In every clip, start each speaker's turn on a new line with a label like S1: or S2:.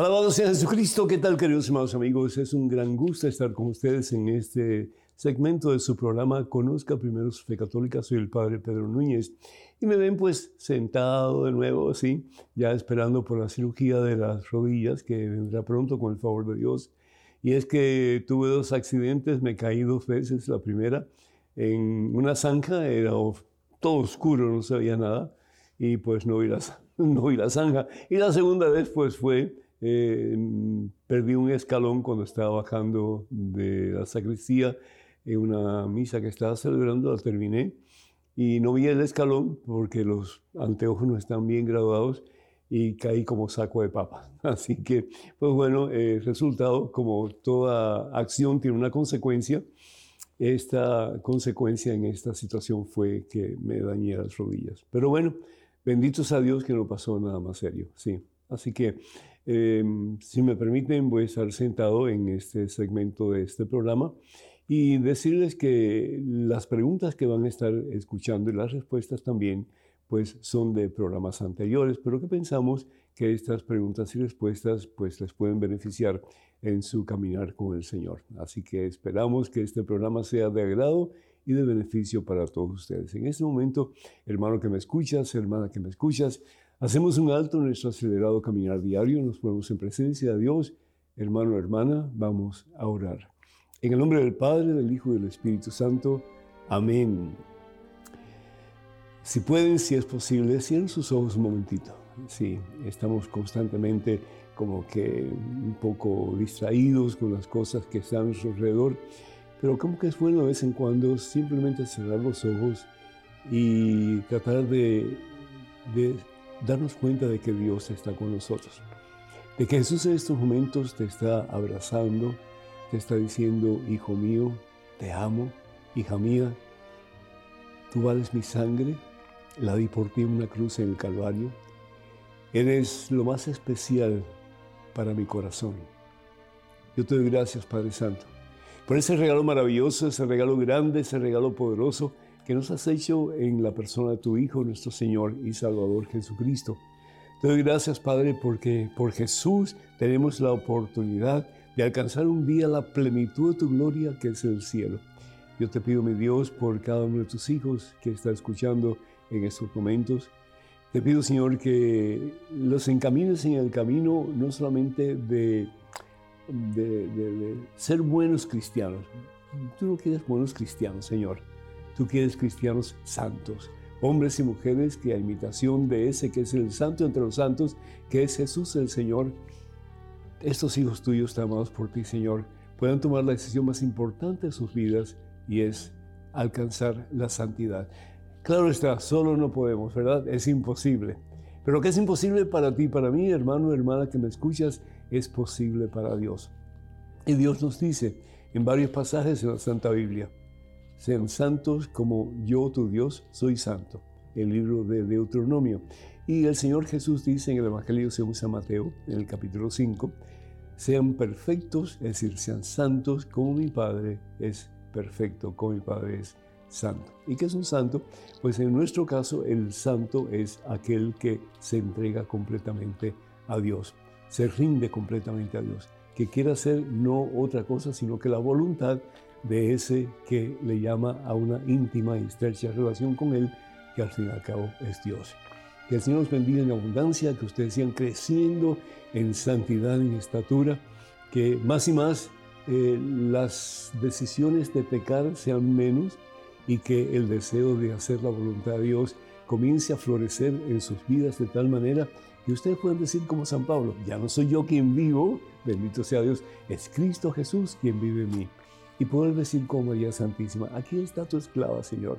S1: Alabado sea Jesucristo. ¿Qué tal, queridos hermanos amigos? Es un gran gusto estar con ustedes en este segmento de su programa Conozca Primero su Fe Católica. Soy el Padre Pedro Núñez. Y me ven pues sentado de nuevo, así, ya esperando por la cirugía de las rodillas que vendrá pronto con el favor de Dios. Y es que tuve dos accidentes, me caí dos veces. La primera en una zanja, era todo oscuro, no se veía nada. Y pues no vi la, no vi la zanja. Y la segunda vez pues fue eh, perdí un escalón cuando estaba bajando de la sacristía en una misa que estaba celebrando, la terminé y no vi el escalón porque los anteojos no están bien graduados y caí como saco de papas. Así que, pues bueno, el resultado, como toda acción tiene una consecuencia, esta consecuencia en esta situación fue que me dañé las rodillas. Pero bueno, benditos a Dios que no pasó nada más serio, sí. Así que Em, si me permiten, voy a estar sentado en este segmento de este programa y decirles que las preguntas que van a estar escuchando y las respuestas también pues son de programas anteriores, pero que pensamos que estas preguntas y respuestas pues les pueden beneficiar en su caminar con el Señor. Así que esperamos que este programa sea de agrado y de beneficio para todos ustedes. En este momento, hermano que me escuchas, hermana que me escuchas, Hacemos un alto en nuestro acelerado caminar diario, nos ponemos en presencia de Dios. Hermano, hermana, vamos a orar. En el nombre del Padre, del Hijo y del Espíritu Santo. Amén. Si pueden, si es posible, cierren sus ojos un momentito. Sí, estamos constantemente como que un poco distraídos con las cosas que están a nuestro alrededor, pero como que es bueno de vez en cuando simplemente cerrar los ojos y tratar de, de darnos cuenta de que Dios está con nosotros. De que Jesús en estos momentos te está abrazando, te está diciendo, hijo mío, te amo, hija mía, tú vales mi sangre, la di por ti en una cruz en el Calvario, eres lo más especial para mi corazón. Yo te doy gracias, Padre Santo, por ese regalo maravilloso, ese regalo grande, ese regalo poderoso que nos has hecho en la persona de tu Hijo, nuestro Señor y Salvador Jesucristo. Te doy gracias, Padre, porque por Jesús tenemos la oportunidad de alcanzar un día la plenitud de tu gloria que es el cielo. Yo te pido, mi Dios, por cada uno de tus hijos que está escuchando en estos momentos. Te pido, Señor, que los encamines en el camino no solamente de, de, ser buenos cristianos. Tú no quieres buenos cristianos, Señor Tú quieres cristianos santos, hombres y mujeres que a imitación de ese que es el santo entre los santos, que es Jesús el Señor, estos hijos tuyos, amados por ti, Señor, puedan tomar la decisión más importante de sus vidas y es alcanzar la santidad. Claro está, solo no podemos, ¿verdad? Es imposible. Pero lo que es imposible para ti, para mí, hermano, hermana que me escuchas, es posible para Dios. Y Dios nos dice en varios pasajes en la Santa Biblia, sean santos como yo, tu Dios, soy santo. El libro de Deuteronomio. Y el Señor Jesús dice en el Evangelio según San Mateo, en el capítulo 5, sean perfectos, es decir, sean santos como mi Padre es perfecto, como mi Padre es santo. ¿Y qué es un santo? Pues en nuestro caso el santo es aquel que se entrega completamente a Dios, se rinde completamente a Dios, que quiere hacer no otra cosa, sino que la voluntad de ese que le llama a una íntima y estrecha relación con Él, que al fin y al cabo es Dios. Que el Señor los bendiga en abundancia, que ustedes sigan creciendo en santidad en estatura, que más y más eh, las decisiones de pecar sean menos y que el deseo de hacer la voluntad de Dios comience a florecer en sus vidas de tal manera que ustedes puedan decir como San Pablo, ya no soy yo quien vivo, bendito sea Dios, es Cristo Jesús quien vive en mí y poder decir como María Santísima, aquí está tu esclava, Señor.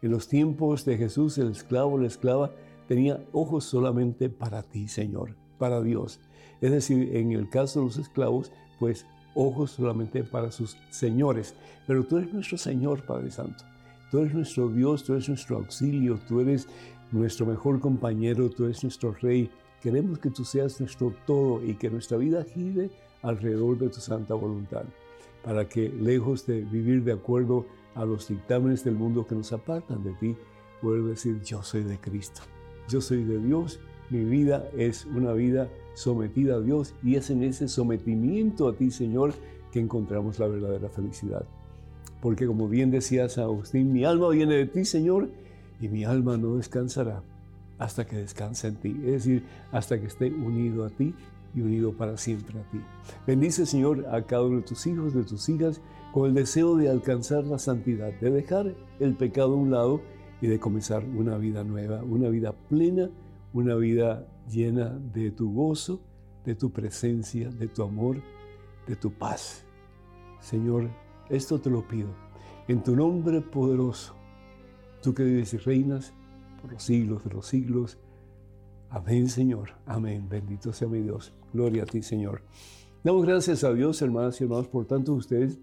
S1: En los tiempos de Jesús, el esclavo, la esclava, tenía ojos solamente para ti, Señor, para Dios. Es decir, en el caso de los esclavos, pues ojos solamente para sus señores. Pero tú eres nuestro Señor, Padre Santo. Tú eres nuestro Dios, tú eres nuestro auxilio, tú eres nuestro mejor compañero, tú eres nuestro Rey. Queremos que tú seas nuestro todo y que nuestra vida gire alrededor de tu santa voluntad, para que lejos de vivir de acuerdo a los dictámenes del mundo que nos apartan de ti, puedo decir, yo soy de Cristo, yo soy de Dios, mi vida es una vida sometida a Dios y es en ese sometimiento a ti, Señor, que encontramos la verdadera felicidad. Porque como bien decía San Agustín, mi alma viene de ti, Señor, y mi alma no descansará hasta que descanse en ti, es decir, hasta que esté unido a ti unido para siempre a ti. Bendice, Señor, a cada uno de tus hijos, de tus hijas, con el deseo de alcanzar la santidad, de dejar el pecado a un lado y de comenzar una vida nueva, una vida plena, una vida llena de tu gozo, de tu presencia, de tu amor, de tu paz. Señor, esto te lo pido en tu nombre poderoso, tú que vives y reinas por los siglos de los siglos. Amén, Señor. Amén. Bendito sea mi Dios. Gloria a ti, Señor. Damos gracias a Dios, hermanas y hermanos, por tanto ustedes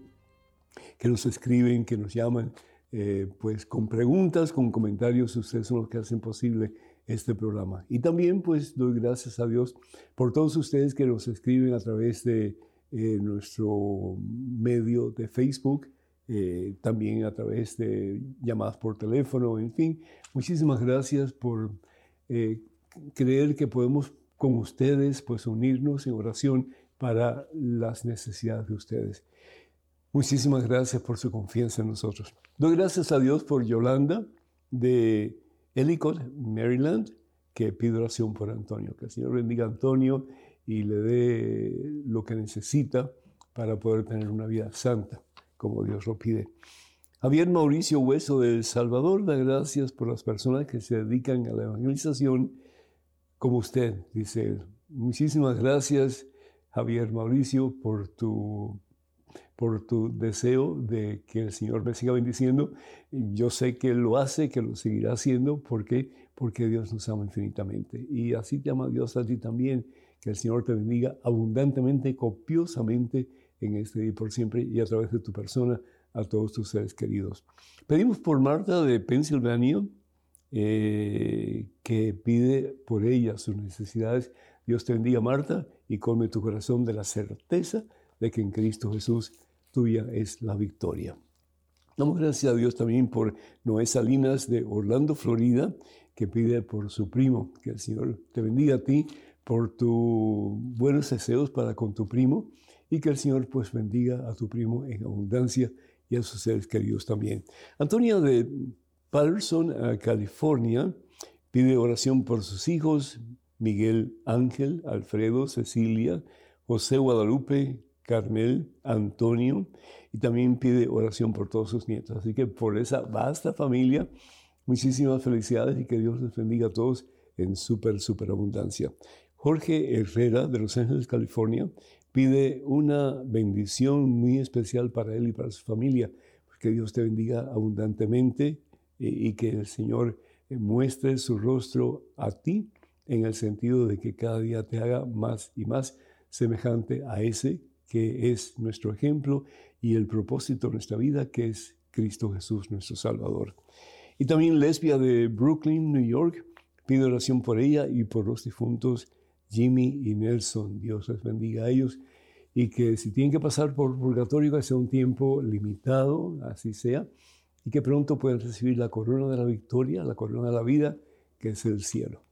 S1: que nos escriben, que nos llaman, eh, pues con preguntas, con comentarios, ustedes son los que hacen posible este programa. Y también pues doy gracias a Dios por todos ustedes que nos escriben a través de eh, nuestro medio de Facebook, eh, también a través de llamadas por teléfono, en fin. Muchísimas gracias por creer que podemos con ustedes pues unirnos en oración para las necesidades de ustedes. Muchísimas gracias por su confianza en nosotros. Doy gracias a Dios por Yolanda de Ellicott, Maryland, que pide oración por Antonio. Que el Señor bendiga a Antonio y le dé lo que necesita para poder tener una vida santa, como Dios lo pide. Javier Mauricio Hueso de El Salvador da gracias por las personas que se dedican a la evangelización como usted, dice él. Muchísimas gracias, Javier Mauricio, por tu por tu deseo de que el Señor me siga bendiciendo. Yo sé que Él lo hace, que lo seguirá haciendo. ¿Por qué? Porque Dios nos ama infinitamente. Y así te ama Dios a ti también. Que el Señor te bendiga abundantemente, copiosamente en este día y por siempre y a través de tu persona a todos tus seres queridos. Pedimos por Marta de Pensilvania, eh, que pide por ella sus necesidades. Dios te bendiga, Marta, y come tu corazón de la certeza de que en Cristo Jesús tuya es la victoria. Damos gracias a Dios también por Noé Salinas de Orlando, Florida, que pide por su primo, que el Señor te bendiga a ti por tus buenos deseos para con tu primo y que el Señor pues bendiga a tu primo en abundancia y a sus seres queridos también. Antonia de Patterson, California, pide oración por sus hijos, Miguel Ángel, Alfredo, Cecilia, José Guadalupe, Carmel, Antonio, y también pide oración por todos sus nietos. Así que por esa vasta familia, muchísimas felicidades y que Dios les bendiga a todos en súper, súper abundancia. Jorge Herrera de Los Ángeles, California, pide una bendición muy especial para él y para su familia. Que Dios te bendiga abundantemente eh, y que el Señor muestre su rostro a ti en el sentido de que cada día te haga más y más semejante a ese que es nuestro ejemplo y el propósito de nuestra vida, que es Cristo Jesús, nuestro Salvador. Y también Lesbia de Brooklyn, New York, pide oración por ella y por los difuntos Jimmy y Nelson. Dios les bendiga a ellos y que si tienen que pasar por purgatorio, que sea un tiempo limitado, así sea, y que pronto puedan recibir la corona de la victoria, la corona de la vida, que es el cielo.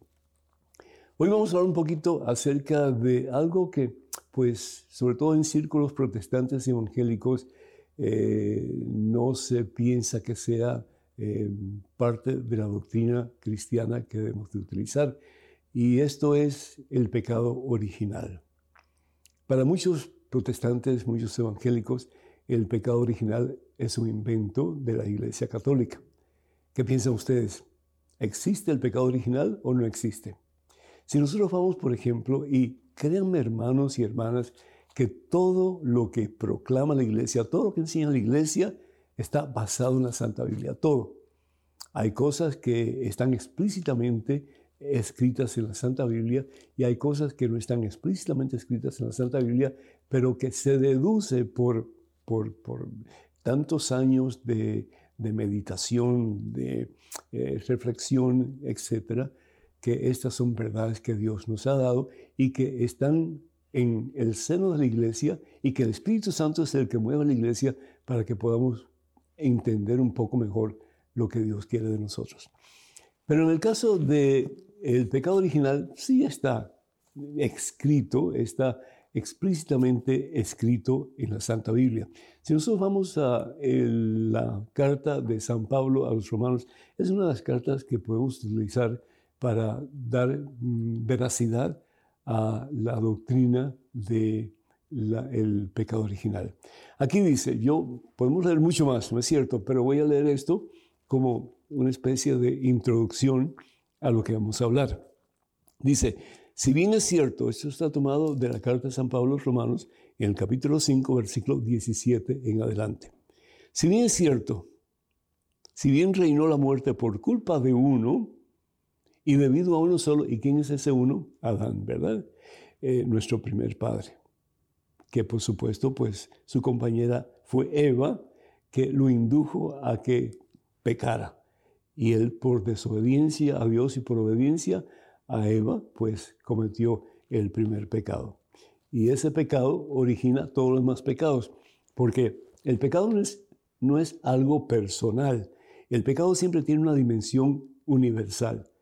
S1: Hoy vamos a hablar un poquito acerca de algo que pues sobre todo en círculos protestantes y evangélicos, eh, no se piensa que sea eh, parte de la doctrina cristiana que debemos de utilizar. Y esto es el pecado original. Para muchos protestantes, muchos evangélicos, el pecado original es un invento de la Iglesia Católica. ¿Qué piensan ustedes? ¿Existe el pecado original o no existe? Si nosotros vamos, por ejemplo, y créanme hermanos y hermanas, que todo lo que proclama la iglesia, todo lo que enseña la iglesia, está basado en la Santa Biblia, todo. Hay cosas que están explícitamente escritas en la Santa Biblia y hay cosas que no están explícitamente escritas en la Santa Biblia, pero que se deduce por, por, tantos años de, meditación, de eh, reflexión, etcétera, que estas son verdades que Dios nos ha dado y que están en el seno de la iglesia y que el Espíritu Santo es el que mueve a la iglesia para que podamos entender un poco mejor lo que Dios quiere de nosotros. Pero en el caso del el pecado original, sí está escrito, está explícitamente escrito en la Santa Biblia. Si nosotros vamos a la carta de San Pablo a los romanos, es una de las cartas que podemos utilizar para dar mm, veracidad a la doctrina del el pecado original. Aquí dice, yo podemos leer mucho más, no es cierto, pero voy a leer esto como una especie de introducción a lo que vamos a hablar. Dice, si bien es cierto, esto está tomado de la carta de San Pablo a los Romanos, en el capítulo 5, versículo 17 en adelante. Si bien es cierto, si bien reinó la muerte por culpa de uno, y debido a uno solo, ¿y quién es ese uno? Adán, ¿verdad? Eh, nuestro primer padre, que por supuesto, pues su compañera fue Eva, que lo indujo a que pecara. Y él por desobediencia a Dios y por obediencia a Eva, pues cometió el primer pecado. Y ese pecado origina todos los demás pecados, porque el pecado no es, no es algo personal. El pecado siempre tiene una dimensión universal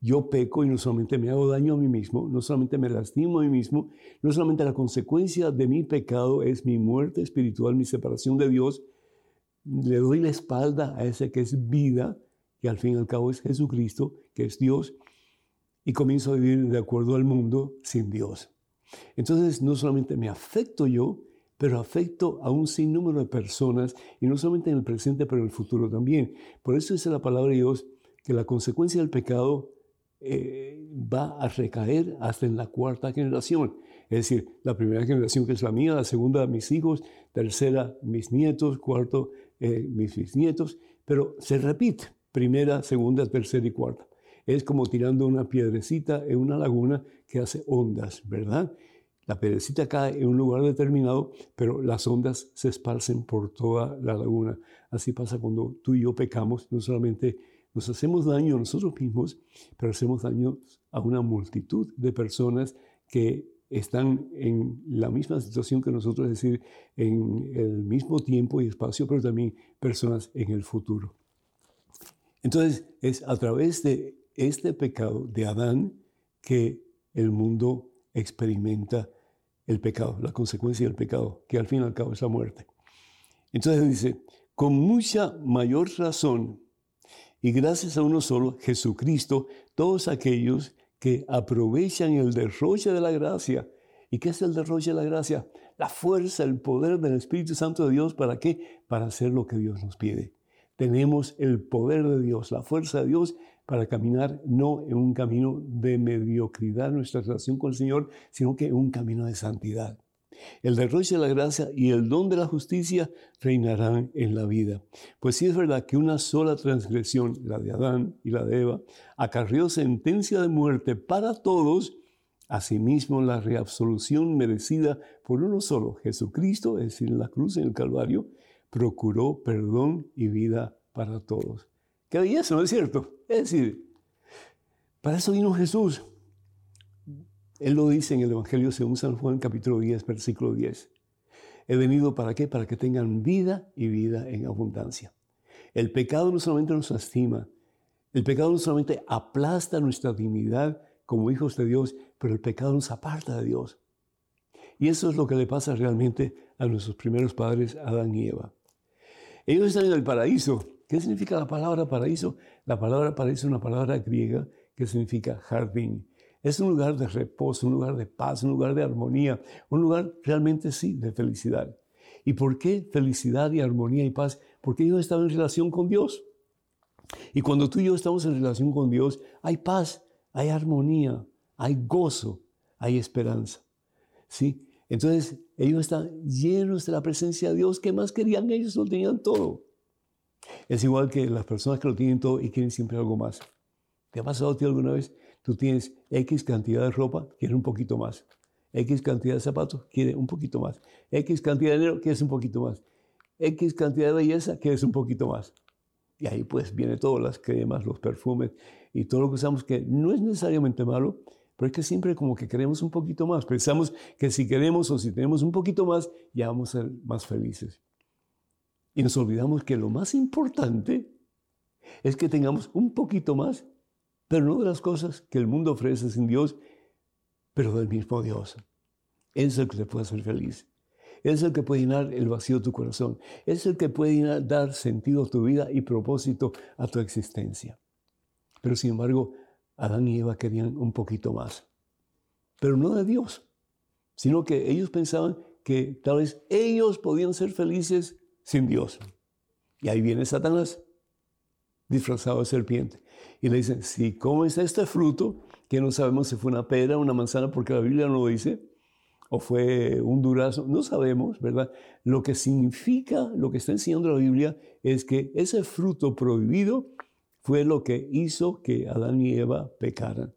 S1: yo peco y no solamente me hago daño a mí mismo, no solamente me lastimo a mí mismo, no solamente la consecuencia de mi pecado es mi muerte espiritual, mi separación de Dios, le doy la espalda a ese que es vida, que al fin y al cabo es Jesucristo, que es Dios, y comienzo a vivir de acuerdo al mundo sin Dios. Entonces no solamente me afecto yo, pero afecto a un sinnúmero de personas, y no solamente en el presente, pero en el futuro también. Por eso dice la palabra de Dios que la consecuencia del pecado eh, va a recaer hasta en la cuarta generación. Es decir, la primera generación que es la mía, la segunda mis hijos, tercera mis nietos, cuarto eh, mis bisnietos, pero se repite, primera, segunda, tercera y cuarta. Es como tirando una piedrecita en una laguna que hace ondas, ¿verdad? La piedrecita cae en un lugar determinado, pero las ondas se esparcen por toda la laguna. Así pasa cuando tú y yo pecamos, no solamente nos hacemos daño a nosotros mismos, pero hacemos daño a una multitud de personas que están en la misma situación que nosotros, es decir, en el mismo tiempo y espacio, pero también personas en el futuro. Entonces, es a través de este pecado de Adán que el mundo experimenta el pecado, la consecuencia del pecado, que al fin y al cabo es la muerte. Entonces dice, con mucha mayor razón, y gracias a uno solo, Jesucristo, todos aquellos que aprovechan el derroche de la gracia. ¿Y qué es el derroche de la gracia? La fuerza, el poder del Espíritu Santo de Dios. ¿Para qué? Para hacer lo que Dios nos pide. Tenemos el poder de Dios, la fuerza de Dios para caminar no en un camino de mediocridad nuestra relación con el Señor, sino que en un camino de santidad. El derroche de la gracia y el don de la justicia reinarán en la vida. Pues sí es verdad que una sola transgresión, la de Adán y la de Eva, acarrió sentencia de muerte para todos, asimismo la reabsolución merecida por uno solo, Jesucristo, es decir, en la cruz, en el Calvario, procuró perdón y vida para todos. ¿Qué belleza, no es cierto? Es decir, para eso vino Jesús, él lo dice en el Evangelio según San Juan capítulo 10, versículo 10. He venido para qué? Para que tengan vida y vida en abundancia. El pecado no solamente nos lastima, el pecado no solamente aplasta nuestra dignidad como hijos de Dios, pero el pecado nos aparta de Dios. Y eso es lo que le pasa realmente a nuestros primeros padres, Adán y Eva. Ellos están en el paraíso. ¿Qué significa la palabra paraíso? La palabra paraíso es una palabra griega que significa jardín. Es un lugar de reposo, un lugar de paz, un lugar de armonía, un lugar realmente sí de felicidad. ¿Y por qué felicidad y armonía y paz? Porque ellos están en relación con Dios. Y cuando tú y yo estamos en relación con Dios, hay paz, hay armonía, hay gozo, hay esperanza. ¿Sí? Entonces, ellos están llenos de la presencia de Dios. ¿Qué más querían? Ellos lo tenían todo. Es igual que las personas que lo tienen todo y quieren siempre algo más. ¿Te ha pasado a ti alguna vez? Tú tienes X cantidad de ropa, quieres un poquito más. X cantidad de zapatos, quieres un poquito más. X cantidad de dinero, quieres un poquito más. X cantidad de belleza, quieres un poquito más. Y ahí pues viene todo, las cremas, los perfumes y todo lo que usamos, que no es necesariamente malo, pero es que siempre como que queremos un poquito más. Pensamos que si queremos o si tenemos un poquito más, ya vamos a ser más felices. Y nos olvidamos que lo más importante es que tengamos un poquito más, pero no de las cosas que el mundo ofrece sin Dios, pero del mismo Dios. Él es el que te puede hacer feliz. Es el que puede llenar el vacío de tu corazón. Es el que puede dar sentido a tu vida y propósito a tu existencia. Pero sin embargo, Adán y Eva querían un poquito más. Pero no de Dios, sino que ellos pensaban que tal vez ellos podían ser felices sin Dios. Y ahí viene Satanás, disfrazado de serpiente. Y le dicen, si comes este fruto, que no sabemos si fue una pera o una manzana, porque la Biblia no lo dice, o fue un durazo, no sabemos, ¿verdad? Lo que significa, lo que está enseñando la Biblia es que ese fruto prohibido fue lo que hizo que Adán y Eva pecaran.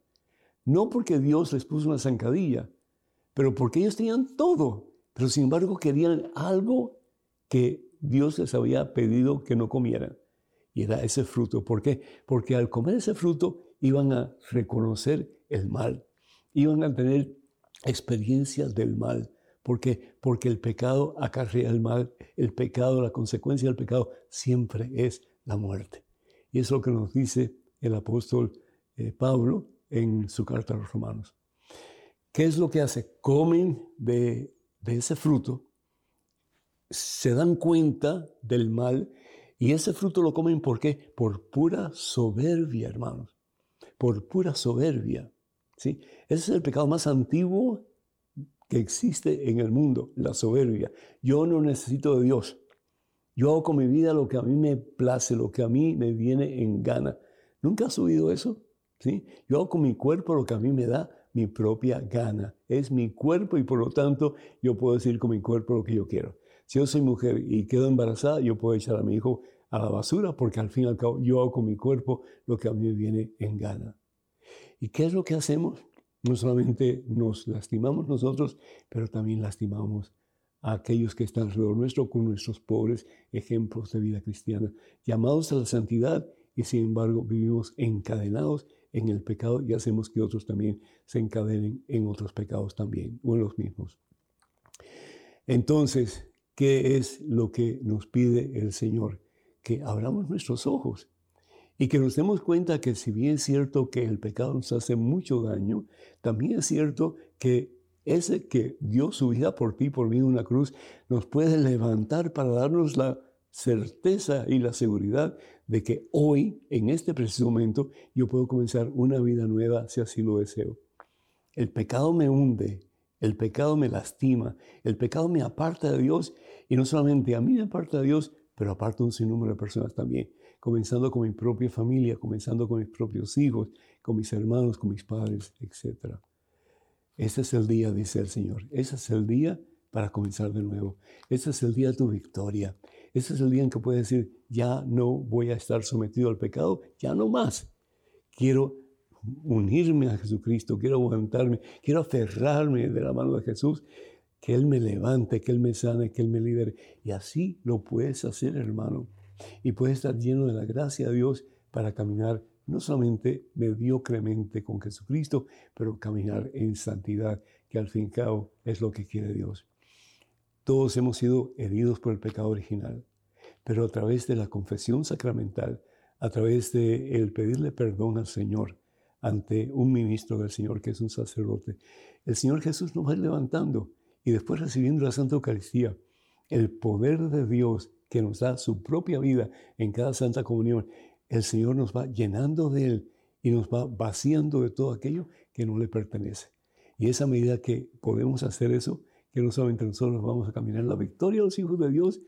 S1: No porque Dios les puso una zancadilla, pero porque ellos tenían todo, pero sin embargo querían algo que Dios les había pedido que no comieran. Y era ese fruto. ¿Por qué? Porque al comer ese fruto iban a reconocer el mal, iban a tener experiencias del mal. ¿Por qué? Porque el pecado acarrea el mal, el pecado, la consecuencia del pecado siempre es la muerte. Y es lo que nos dice el apóstol eh, Pablo en su carta a los romanos. ¿Qué es lo que hace? Comen de, de ese fruto, se dan cuenta del mal y ese fruto lo comen ¿por qué? Por pura soberbia, hermanos. Por pura soberbia. ¿sí? Ese es el pecado más antiguo que existe en el mundo, la soberbia. Yo no necesito de Dios. Yo hago con mi vida lo que a mí me place, lo que a mí me viene en gana. ¿Nunca has oído eso? ¿Sí? Yo hago con mi cuerpo lo que a mí me da mi propia gana. Es mi cuerpo y por lo tanto yo puedo decir con mi cuerpo lo que yo quiero. Si yo soy mujer y quedo embarazada, yo puedo echar a mi hijo a la basura porque al fin y al cabo yo hago con mi cuerpo lo que a mí me viene en gana. ¿Y qué es lo que hacemos? No solamente nos lastimamos nosotros, pero también lastimamos a aquellos que están alrededor nuestro con nuestros pobres ejemplos de vida cristiana, llamados a la santidad y sin embargo vivimos encadenados en el pecado y hacemos que otros también se encadenen en otros pecados también o en los mismos. Entonces, ¿qué es lo que nos pide el Señor? Que abramos nuestros ojos y que nos demos cuenta que si bien es cierto que el pecado nos hace mucho daño, también es cierto que ese que dio su vida por ti, por mí en una cruz, nos puede levantar para darnos la certeza y la seguridad de que hoy, en este preciso momento, yo puedo comenzar una vida nueva si así lo deseo. El pecado me hunde, el pecado me lastima, el pecado me aparta de Dios y no solamente a mí me aparta de Dios, pero aparta un sinnúmero de personas también comenzando con mi propia familia, comenzando con mis propios hijos, con mis hermanos, con mis padres, etc. Este es el día, dice el Señor. Ese es el día para comenzar de nuevo. Este es el día de tu victoria. Este es el día en que puedes decir, ya no voy a estar sometido al pecado, ya no más. Quiero unirme a Jesucristo, quiero aguantarme, quiero aferrarme de la mano de Jesús, que Él me levante, que Él me sane, que Él me libere. Y así lo puedes hacer, hermano y puede estar lleno de la gracia de Dios para caminar no solamente mediocremente con Jesucristo, pero caminar en santidad, que al fin y al cabo es lo que quiere Dios. Todos hemos sido heridos por el pecado original, pero a través de la confesión sacramental, a través de el pedirle perdón al Señor ante un ministro del Señor que es un sacerdote, el Señor Jesús nos va levantando y después recibiendo la Santa Eucaristía, el poder de Dios que nos da su propia vida en cada Santa Comunión, el Señor nos va llenando de Él y nos va vaciando de todo aquello que no le pertenece. Y esa medida que podemos hacer eso, que no solamente nosotros vamos a caminar la victoria de los hijos de Dios,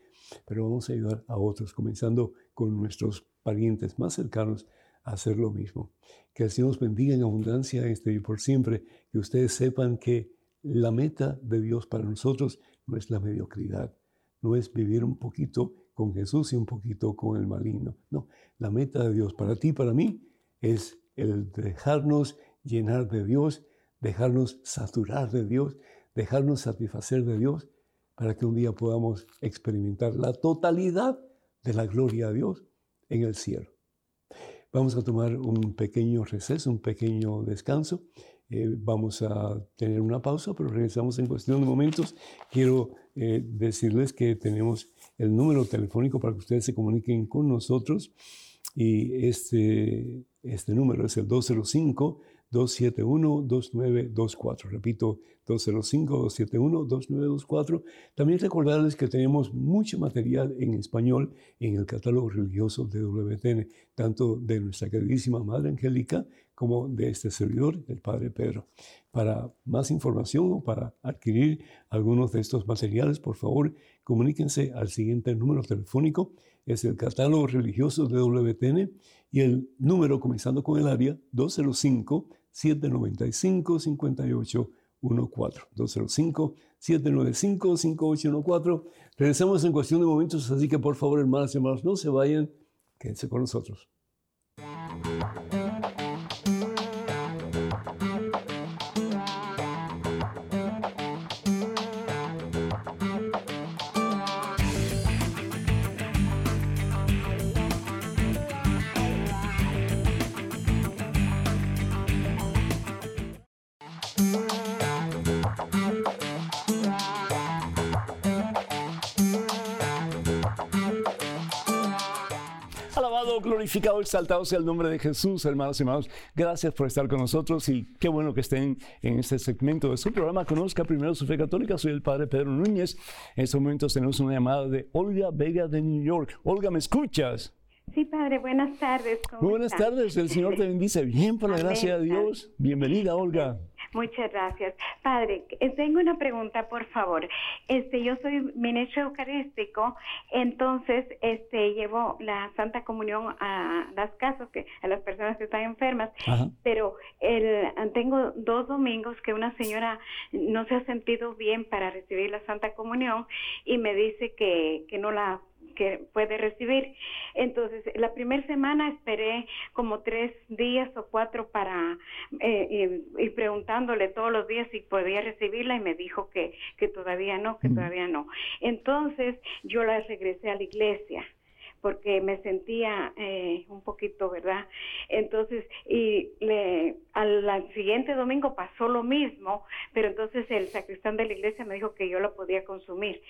S1: pero vamos a ayudar a otros, comenzando con nuestros parientes más cercanos hacer lo mismo. Que el Señor nos bendiga en abundancia este y por siempre, que ustedes sepan que la meta de Dios para nosotros no es la mediocridad, no es vivir un poquito con Jesús y un poquito con el maligno. No, la meta de Dios para ti para mí es el dejarnos llenar de Dios, dejarnos saturar de Dios, dejarnos satisfacer de Dios, para que un día podamos experimentar la totalidad de la gloria de Dios en el cielo. Vamos a tomar un pequeño receso, un pequeño descanso. Eh, vamos a tener una pausa, pero regresamos en cuestión de momentos. Quiero eh, decirles que tenemos el número telefónico para que ustedes se comuniquen con nosotros y este, este número es el 205 271-2924. Repito, 205-271-2924. También recordarles que tenemos mucho material en español en el catálogo religioso de WTN, tanto de nuestra queridísima Madre Angélica como de este servidor, el Padre Pedro. Para más información o para adquirir algunos de estos materiales, por favor, comuníquense al siguiente número telefónico. Es el catálogo religioso de WTN y el número comenzando con el área 205 795-5814. 205-795-5814. Regresamos en cuestión de momentos, así que por favor, hermanas y hermanos, no se vayan, quédense con nosotros. Glorificado, exaltado sea el nombre de Jesús, hermanos y hermanos. Gracias por estar con nosotros y qué bueno que estén en este segmento de su programa. Conozca primero su fe católica. Soy el Padre Pedro Núñez. En estos momentos tenemos una llamada de Olga Vega de New York. Olga, ¿me escuchas?
S2: Sí, Padre, buenas tardes.
S1: Muy buenas tardes, el Señor te bendice. Bien, por la gracia de Dios. Bienvenida, Olga.
S2: Muchas gracias. Padre, eh, tengo una pregunta, por favor. Este, yo soy ministro eucarístico, entonces este llevo la Santa Comunión a las casas que a las personas que están enfermas, pero el, tengo dos domingos que una señora no se ha sentido bien para recibir la Santa Comunión y me dice que, que no la que puede recibir. Entonces, la primera semana esperé como tres días o cuatro para eh, y, preguntándole todos los días si podía recibirla y me dijo que, que todavía no, que todavía no. Entonces, yo la regresé a la iglesia porque me sentía eh, un poquito, ¿verdad? Entonces, y le, al, siguiente domingo pasó lo mismo, pero entonces el sacristán de la iglesia me dijo que yo la podía consumir.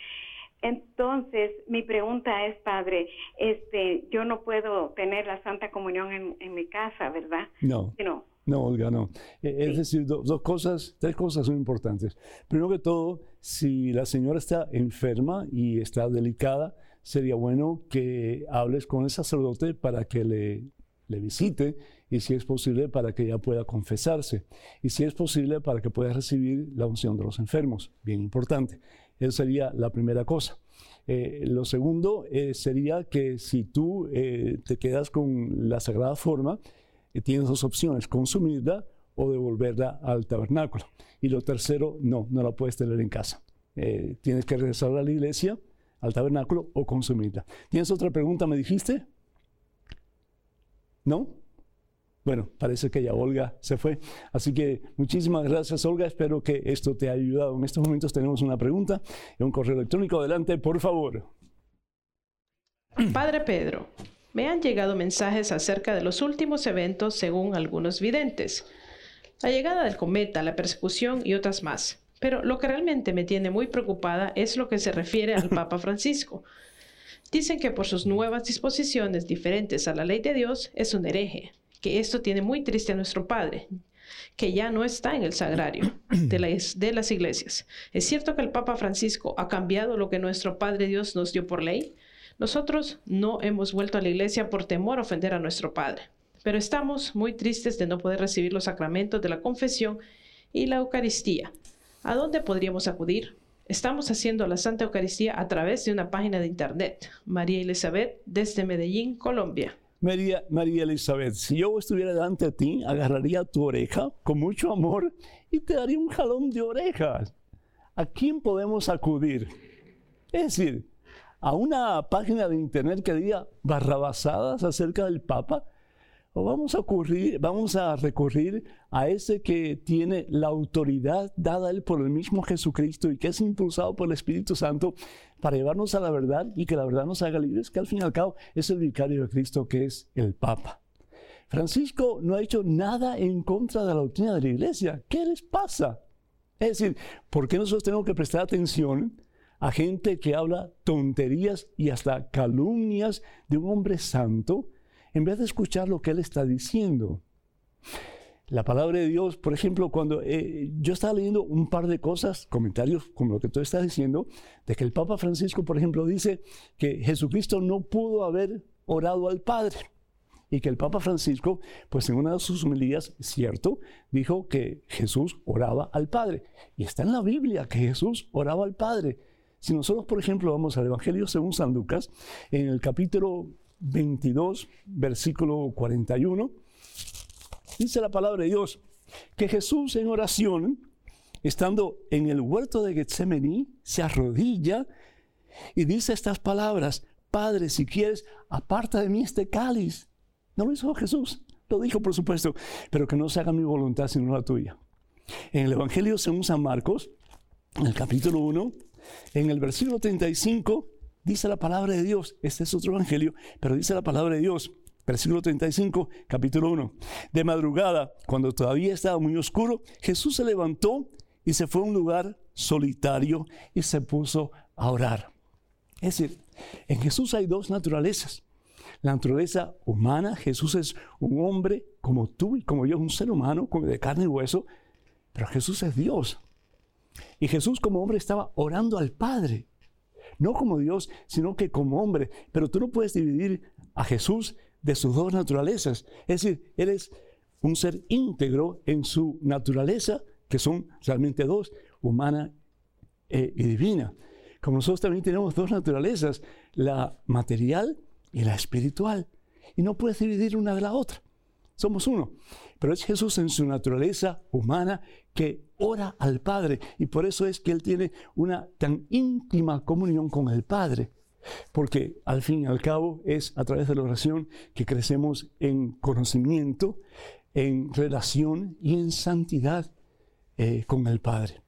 S2: Entonces, mi pregunta es, padre, este, yo no puedo tener la Santa Comunión en, mi casa, ¿verdad?
S1: No. No. No, Olga, no. E, es decir, dos cosas, tres cosas son importantes. Primero que todo, si la señora está enferma y está delicada, sería bueno que hables con el sacerdote para que le, le visite y si es posible para que ella pueda confesarse y si es posible para que pueda recibir la unción de los enfermos, bien importante. Esa sería la primera cosa. Eh, lo segundo eh, sería que si tú eh, te quedas con la sagrada forma, tienes dos opciones, consumirla o devolverla al tabernáculo. Y lo tercero, no, no la puedes tener en casa. tienes que regresar a la iglesia, al tabernáculo o consumirla. ¿Tienes otra pregunta, me dijiste? ¿No? Bueno, parece que ya Olga se fue. Así que muchísimas gracias, Olga. Espero que esto te haya ayudado. En estos momentos tenemos una pregunta y un correo electrónico. Adelante, por favor.
S3: Padre Pedro, me han llegado mensajes acerca de los últimos eventos según algunos videntes. La llegada del cometa, la persecución y otras más. Pero lo que realmente me tiene muy preocupada es lo que se refiere al Papa Francisco. Dicen que por sus nuevas disposiciones diferentes a la ley de Dios es un hereje, que esto tiene muy triste a nuestro Padre, que ya no está en el sagrario de, de las iglesias. ¿Es cierto que el Papa Francisco ha cambiado lo que nuestro Padre Dios nos dio por ley? Nosotros no hemos vuelto a la iglesia por temor a ofender a nuestro Padre, pero estamos muy tristes de no poder recibir los sacramentos de la confesión y la Eucaristía. ¿A dónde podríamos acudir? Estamos haciendo la Santa Eucaristía a través de una página de internet. María Elizabeth, desde Medellín, Colombia.
S1: María, María Elizabeth, si yo estuviera delante de ti, agarraría tu oreja con mucho amor y te daría un jalón de orejas. ¿A quién podemos acudir? Es decir, a una página de internet que diga barrabasadas acerca del Papa. O vamos a, recurrir a ese que tiene la autoridad dada a él por el mismo Jesucristo y que es impulsado por el Espíritu Santo para llevarnos a la verdad y que la verdad nos haga libres, que al fin y al cabo es el vicario de Cristo que es el Papa. Francisco no ha hecho nada en contra de la doctrina de la iglesia. ¿Qué les pasa? Es decir, ¿por qué nosotros tenemos que prestar atención a gente que habla tonterías y hasta calumnias de un hombre santo en vez de escuchar lo que él está diciendo? La palabra de Dios, por ejemplo, cuando eh, yo estaba leyendo un par de cosas, comentarios como lo que tú estás diciendo, de que el Papa Francisco, por ejemplo, dice que Jesucristo no pudo haber orado al Padre y que el Papa Francisco, pues en una de sus homilías, cierto, dijo que Jesús oraba al Padre. Y está en la Biblia que Jesús oraba al Padre. Si nosotros, por ejemplo, vamos al Evangelio según San Lucas, en el capítulo 22, versículo 41, dice la palabra de Dios que Jesús en oración, estando en el huerto de Getsemaní, se arrodilla y dice estas palabras, Padre, si quieres, aparta de mí este cáliz. No lo hizo Jesús, lo dijo por supuesto, pero que no se haga mi voluntad sino la tuya. En el Evangelio según San Marcos, en el capítulo 1, en el versículo 35, dice la palabra de Dios, este es otro Evangelio, pero dice la palabra de Dios, versículo 35, capítulo 1. De madrugada, cuando todavía estaba muy oscuro, Jesús se levantó y se fue a un lugar solitario y se puso a orar. Es decir, en Jesús hay dos naturalezas la naturaleza humana. Jesús es un hombre como tú y como yo, un ser humano de carne y hueso, pero Jesús es Dios. Y Jesús como hombre estaba orando al Padre, no como Dios, sino que como hombre. Pero tú no puedes dividir a Jesús de sus dos naturalezas. Es decir, Él es un ser íntegro en su naturaleza, que son realmente dos, humana eh, y divina. Como nosotros también tenemos dos naturalezas, la material y la espiritual. Y no puedes dividir una de la otra. Somos uno. Pero es Jesús en su naturaleza humana que ora al Padre. Y por eso es que Él tiene una tan íntima comunión con el Padre. Porque al fin y al cabo es a través de la oración que crecemos en conocimiento, en relación y en santidad eh, con el Padre.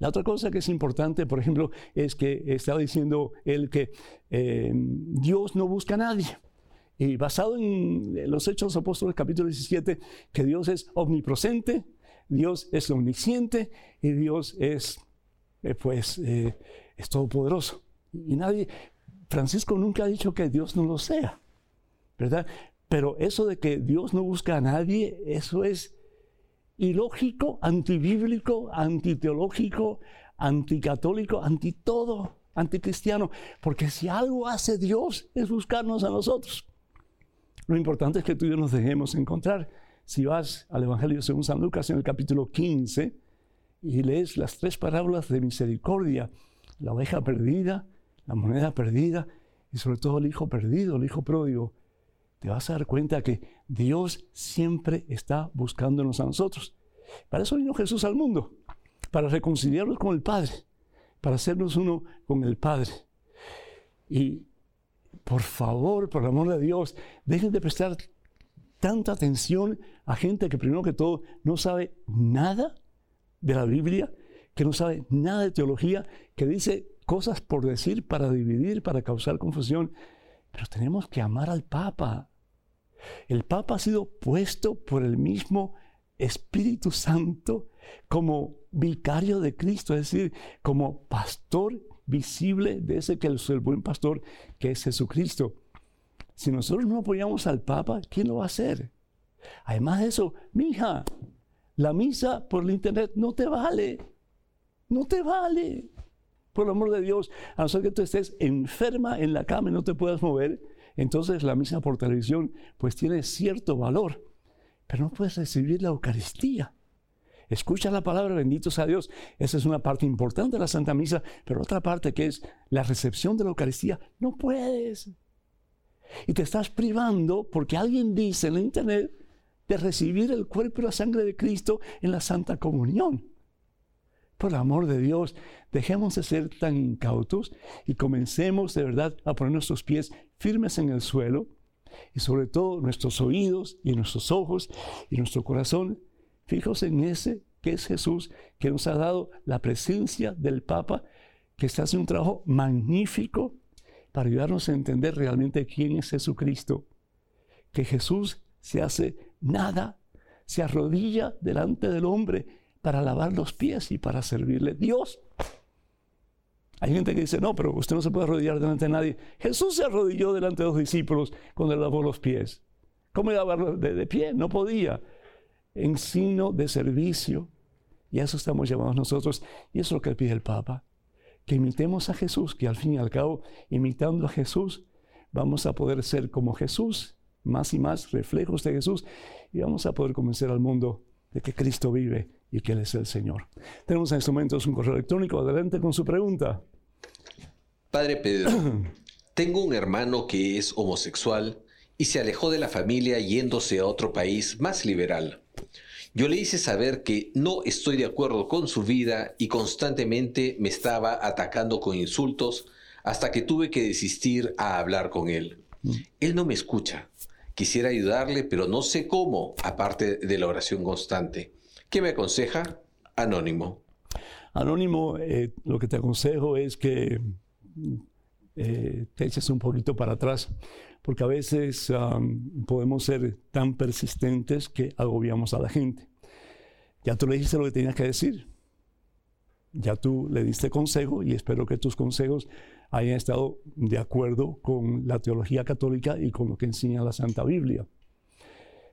S1: La otra cosa que es importante, por ejemplo, es que estaba diciendo él que eh, Dios no busca a nadie. Y basado en los Hechos Apóstoles, capítulo 17, que Dios es omnipresente, Dios es omnisciente y Dios es, eh, pues, eh, es todopoderoso. Y nadie, Francisco nunca ha dicho que Dios no lo sea, ¿verdad? Pero eso de que Dios no busca a nadie, eso es ilógico, antibíblico, antiteológico, anticatólico, anti todo, anticristiano. Porque si algo hace Dios es buscarnos a nosotros. Lo importante es que tú y yo nos dejemos encontrar. Si vas al Evangelio según San Lucas en el capítulo 15 y lees las tres parábolas de misericordia, la oveja perdida, la moneda perdida y sobre todo el hijo perdido, el hijo pródigo, te vas a dar cuenta que Dios siempre está buscándonos a nosotros. Para eso vino Jesús al mundo, para reconciliarnos con el Padre, para hacernos uno con el Padre. Y por favor, por el amor de Dios, dejen de prestar tanta atención a gente que primero que todo no sabe nada de la Biblia, que no sabe nada de teología, que dice cosas por decir para dividir, para causar confusión. Pero tenemos que amar al Papa, el Papa ha sido puesto por el mismo Espíritu Santo como vicario de Cristo, es decir, como pastor visible de ese que es el buen pastor, que es Jesucristo. Si nosotros no apoyamos al Papa, ¿quién lo va a hacer? Además de eso, mija, la misa por el internet no te vale. No te vale. Por el amor de Dios, a no ser que tú estés enferma en la cama y no te puedas mover, entonces la misa por televisión pues tiene cierto valor, pero no puedes recibir la Eucaristía. Escucha la palabra, benditos a Dios. Esa es una parte importante de la Santa Misa, pero otra parte que es la recepción de la Eucaristía, no puedes. Y te estás privando porque alguien dice en la internet de recibir el cuerpo y la sangre de Cristo en la Santa Comunión. Por el amor de Dios, dejemos de ser tan incautos y comencemos de verdad a poner nuestros pies firmes en el suelo y sobre todo nuestros oídos y nuestros ojos y nuestro corazón fijos en ese que es Jesús, que nos ha dado la presencia del Papa, que está haciendo un trabajo magnífico para ayudarnos a entender realmente quién es Jesucristo. Que Jesús se hace nada, se arrodilla delante del hombre para lavar los pies y para servirle. Dios. Hay gente que dice, no, pero usted no se puede arrodillar delante de nadie. Jesús se arrodilló delante de los discípulos cuando lavó los pies. ¿Cómo iba a lavar de, de pie? No podía en signo de servicio. Y a eso estamos llamados nosotros. Y eso es lo que pide el Papa. Que imitemos a Jesús, que al fin y al cabo, imitando a Jesús, vamos a poder ser como Jesús, más y más reflejos de Jesús, y vamos a poder convencer al mundo de que Cristo vive y que Él es el Señor. Tenemos en estos momentos un correo electrónico. Adelante con su pregunta.
S4: Padre Pedro, tengo un hermano que es homosexual y se alejó de la familia yéndose a otro país más liberal. Yo le hice saber que no estoy de acuerdo con su vida y constantemente me estaba atacando con insultos hasta que tuve que desistir a hablar con él. Mm. Él no me escucha. Quisiera ayudarle, pero no sé cómo, aparte de la oración constante. ¿Qué me aconseja? Anónimo.
S1: Anónimo, eh, lo que te aconsejo es que eh, te eches un poquito para atrás porque a veces podemos ser tan persistentes que agobiamos a la gente. Ya tú le dijiste lo que tenías que decir. Ya tú le diste consejo y espero que tus consejos hayan estado de acuerdo con la teología católica y con lo que enseña la Santa Biblia.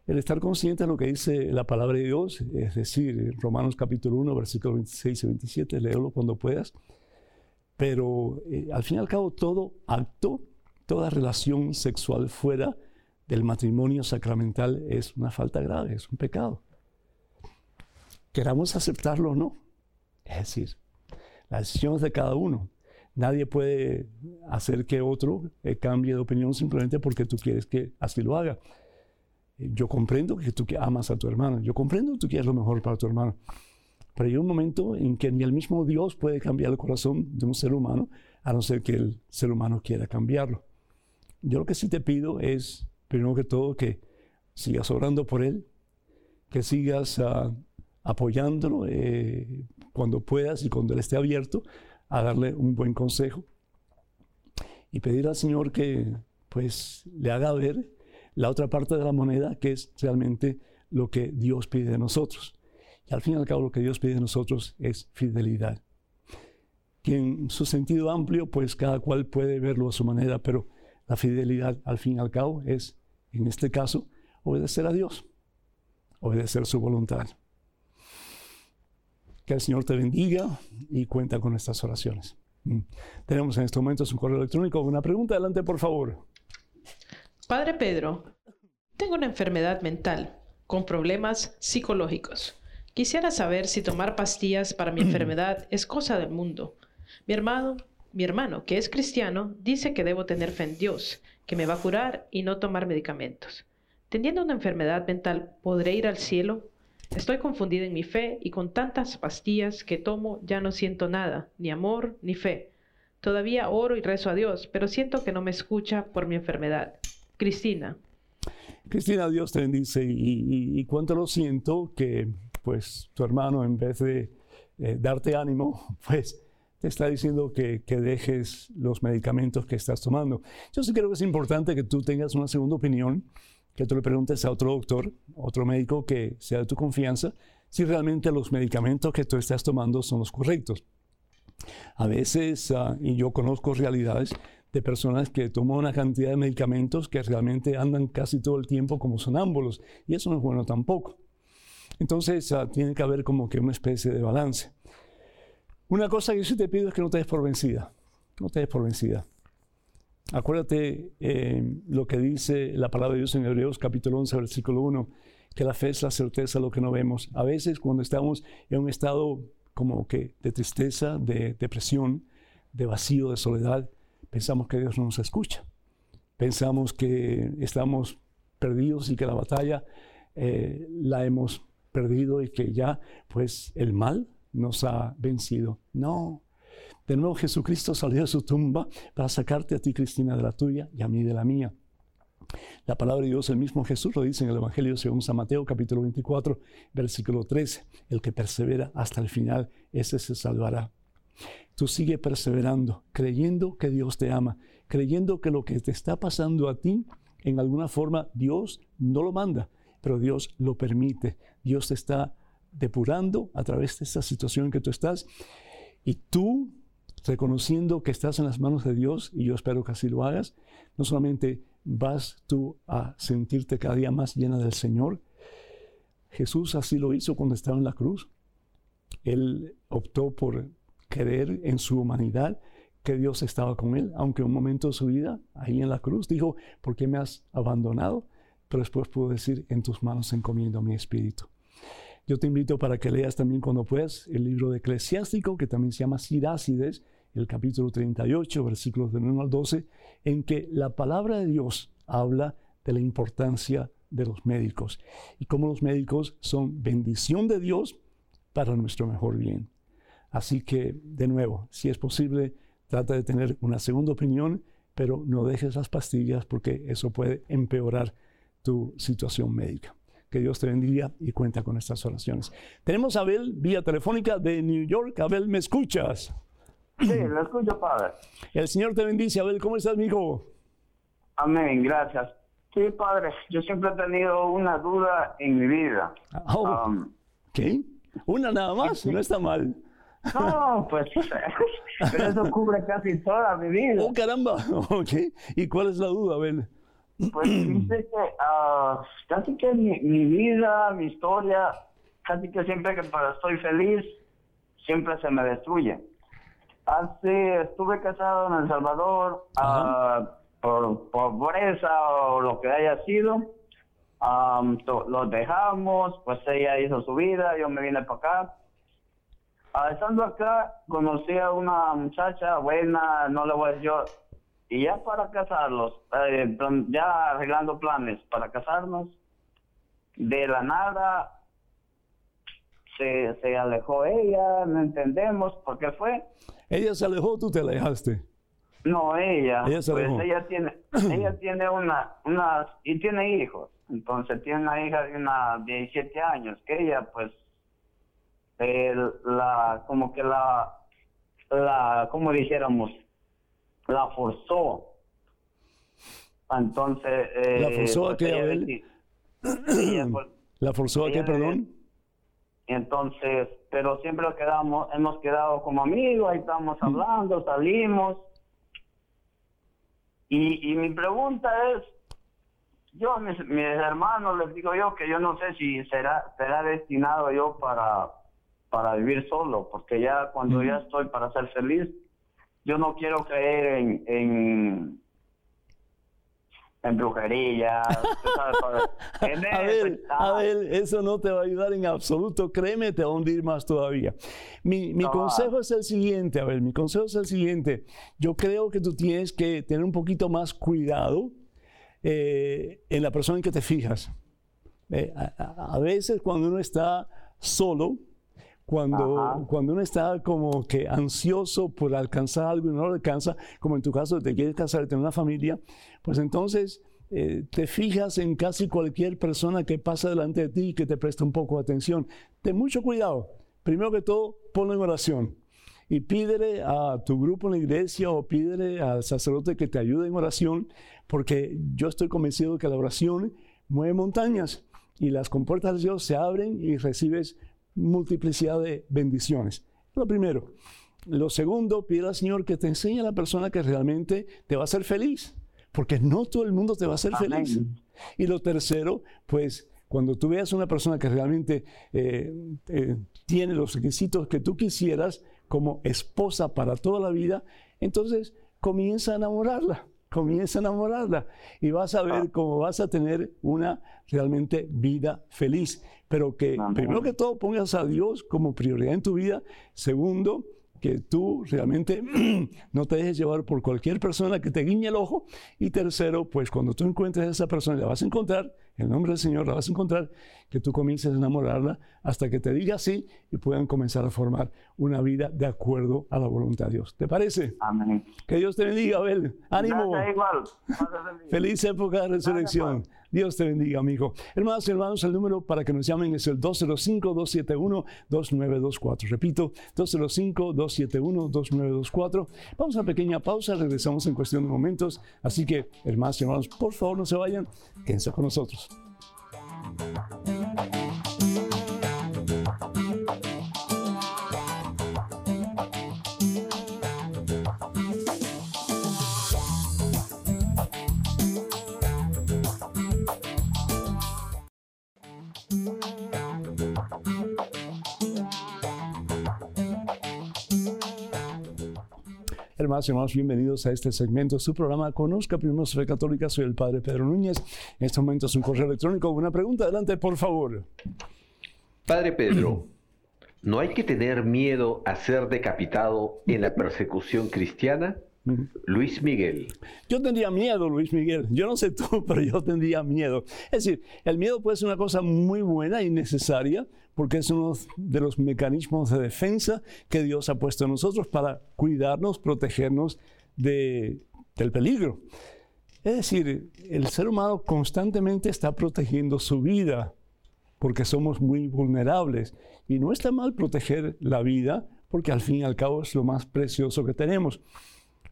S1: El estar consciente de lo que dice la palabra de Dios, es decir, Romanos capítulo 1, versículos 26 y 27, léelo cuando puedas. Pero eh, al fin y al cabo, todo acto toda relación sexual fuera del matrimonio sacramental es una falta grave, es un pecado. Queramos aceptarlo o no. Es decir, la decisión es de cada uno. Nadie puede hacer que otro eh, cambie de opinión simplemente porque tú quieres que así lo haga. Yo comprendo que tú amas a tu hermano, yo comprendo que tú quieres lo mejor para tu hermano, pero hay un momento en que ni el mismo Dios puede cambiar el corazón de un ser humano, a no ser que el ser humano quiera cambiarlo. Yo lo que sí te pido es, primero que todo, que sigas orando por él, que sigas ah, apoyándolo eh, cuando puedas y cuando él esté abierto a darle un buen consejo. Y pedir al Señor que pues le haga ver la otra parte de la moneda, que es realmente lo que Dios pide de nosotros. Y al fin y al cabo lo que Dios pide de nosotros es fidelidad. Que en su sentido amplio, pues cada cual puede verlo a su manera, pero la fidelidad, al fin y al cabo, es, en este caso, obedecer a Dios, obedecer su voluntad. Que el Señor te bendiga y cuenta con estas oraciones. Mm. Tenemos en estos momentos un correo electrónico. Una pregunta, adelante, por favor.
S3: Padre Pedro, tengo una enfermedad mental con problemas psicológicos. Quisiera saber si tomar pastillas para mi enfermedad es cosa del mundo. Mi hermano mi hermano, que es cristiano, dice que debo tener fe en Dios, que me va a curar y no tomar medicamentos. Teniendo una enfermedad mental, ¿podré ir al cielo? Estoy confundida en mi fe y con tantas pastillas que tomo ya no siento nada, ni amor ni fe. Todavía oro y rezo a Dios, pero siento que no me escucha por mi enfermedad. Cristina.
S1: Cristina, Dios te bendice y, cuánto lo siento que pues tu hermano en vez de eh, darte ánimo, pues te está diciendo que, dejes los medicamentos que estás tomando. Yo sí creo que es importante que tú tengas una segunda opinión, que tú le preguntes a otro doctor, otro médico que sea de tu confianza, si realmente los medicamentos que tú estás tomando son los correctos. A veces, ah, y yo conozco realidades de personas que toman una cantidad de medicamentos que realmente andan casi todo el tiempo como sonámbulos, y eso no es bueno tampoco. Entonces, uh, tiene que haber como que una especie de balance. Una cosa que yo sí te pido es que no te des por vencida. No te des por vencida. Acuérdate eh, lo que dice la palabra de Dios en Hebreos capítulo 11, versículo 1, que la fe es la certeza de lo que no vemos. A veces cuando estamos en un estado como que de tristeza, de depresión, de vacío, de soledad, pensamos que Dios no nos escucha. Pensamos que estamos perdidos y que la batalla eh, la hemos perdido y que ya pues el mal nos ha vencido. No. De nuevo Jesucristo salió de su tumba para sacarte a ti, Cristina, de la tuya y a mí de la mía. La palabra de Dios, el mismo Jesús lo dice en el Evangelio según San Mateo capítulo 24, versículo 13. El que persevera hasta el final, ese se salvará. Tú sigue perseverando, creyendo que Dios te ama, creyendo que lo que te está pasando a ti, en alguna forma Dios no lo manda, pero Dios lo permite. Dios te está depurando a través de esta situación en que tú estás. Y tú, reconociendo que estás en las manos de Dios, y yo espero que así lo hagas, no solamente vas tú a sentirte cada día más llena del Señor, Jesús así lo hizo cuando estaba en la cruz. Él optó por creer en su humanidad, que Dios estaba con él, aunque un momento de su vida, ahí en la cruz, dijo, ¿por qué me has abandonado? Pero después pudo decir, en tus manos encomiendo mi espíritu. Yo te invito para que leas también cuando puedas el libro de Eclesiástico, que también se llama Sirácides, el capítulo 38, versículos del 1 al 12, en que la palabra de Dios habla de la importancia de los médicos y cómo los médicos son bendición de Dios para nuestro mejor bien. Así que, de nuevo, si es posible, trata de tener una segunda opinión, pero no dejes las pastillas porque eso puede empeorar tu situación médica. Que Dios te bendiga y cuenta con estas oraciones. Tenemos a Abel vía telefónica de New York. Abel, ¿me escuchas?
S5: Sí, lo escucho, padre.
S1: El Señor te bendice, Abel. ¿Cómo estás, hijo?
S5: Amén, gracias. Sí, padre, yo siempre he tenido una duda en mi vida.
S1: Oh, um, ¿Qué? ¿Una nada más? No está mal.
S5: No, pues pero eso cubre casi toda mi vida.
S1: Oh, caramba. Ok. ¿Y cuál es la duda, Abel?
S5: Pues dice que uh, casi que mi, mi, vida, mi historia, casi que siempre que para estoy feliz, siempre se me destruye. Así estuve casado en El Salvador uh, por, pobreza o lo que haya sido. Um, los dejamos, pues ella hizo su vida, yo me vine para acá Ah, estando acá, conocí a una muchacha buena, no le voy a decir yo, y ya para casarlos, eh, ya arreglando planes para casarnos, de la nada se, se alejó ella, no entendemos por qué fue.
S1: ¿Ella se alejó tú te alejaste?
S5: No, ella. Ella se pues ella tiene, ella tiene una, una, y tiene hijos. Entonces tiene una hija de una 17 años, que ella pues la, como que la, la, como dijéramos, la forzó. Entonces...
S1: Eh, ¿La forzó a qué, Abel? ¿La forzó a qué, perdón?
S5: Entonces, pero siempre quedamos, hemos quedado como amigos, ahí estamos mm. hablando, salimos. Y, y mi pregunta es, yo a mis, mis, hermanos les digo yo que yo no sé si será, será destinado yo para, para vivir solo, porque ya cuando ya estoy para ser feliz, yo no quiero creer en, en, en brujería.
S1: a, ver, a ver, eso no te va a ayudar en absoluto, créeme, te va a hundir más todavía. Mi, mi consejo es el siguiente, a ver, mi consejo es el siguiente. Yo creo que tú tienes que tener un poquito más cuidado eh, en la persona en que te fijas. Eh, a, a veces cuando uno está solo, cuando, cuando uno está como que ansioso por alcanzar algo y no lo alcanza, como en tu caso te quieres casar tener una familia, pues entonces eh, te fijas en casi cualquier persona que pasa delante de ti y que te presta un poco de atención. Ten mucho cuidado. Primero que todo, ponlo en oración y pídele a tu grupo en la iglesia o pídele al sacerdote que te ayude en oración, porque yo estoy convencido de que la oración mueve montañas y las compuertas de Dios se abren y recibes multiplicidad de bendiciones. Lo primero. Lo segundo, pide al Señor que te enseñe a la persona que realmente te va a hacer feliz, porque no todo el mundo te va a hacer feliz. Y lo tercero, pues cuando tú veas una persona que realmente eh, eh, tiene los requisitos que tú quisieras como esposa para toda la vida, entonces comienza a enamorarla comienza a enamorarla y vas a ver ah. cómo vas a tener una realmente vida feliz. Pero que primero que todo pongas a Dios como prioridad en tu vida. Segundo, que tú realmente no te dejes llevar por cualquier persona que te guiñe el ojo. Y tercero, pues cuando tú encuentres a esa persona la vas a encontrar, En el nombre del Señor la vas a encontrar, que tú comiences a enamorarla hasta que te diga sí y puedan comenzar a formar una vida de acuerdo a la voluntad de Dios. ¿Te parece?
S5: Amén.
S1: Que Dios te bendiga, Abel. Ánimo.
S5: Gracias, igual.
S1: Feliz época de resurrección. Dios te bendiga, amigo. Hermanos y hermanos, el número para que nos llamen es el 205-271-2924. Repito, 205-271-2924. Vamos a una pequeña pausa, regresamos en cuestión de momentos. Así que, hermanos y hermanos, por favor no se vayan, quédense con nosotros. Hermanos y hermanos, bienvenidos a este segmento, su programa Conozca Primero Fe Católica. Soy el Padre Pedro Núñez. En este momento es un correo electrónico. Una pregunta, adelante, por favor.
S4: Padre Pedro, ¿no hay que tener miedo a ser decapitado en la persecución cristiana? Luis Miguel.
S1: Yo tendría miedo, Luis Miguel. Yo no sé tú, pero yo tendría miedo. Es decir, el miedo puede ser una cosa muy buena y necesaria porque es uno de los mecanismos de defensa que Dios ha puesto en nosotros para cuidarnos, protegernos de, del peligro. Es decir, el ser humano constantemente está protegiendo su vida porque somos muy vulnerables. Y no está mal proteger la vida porque al fin y al cabo es lo más precioso que tenemos.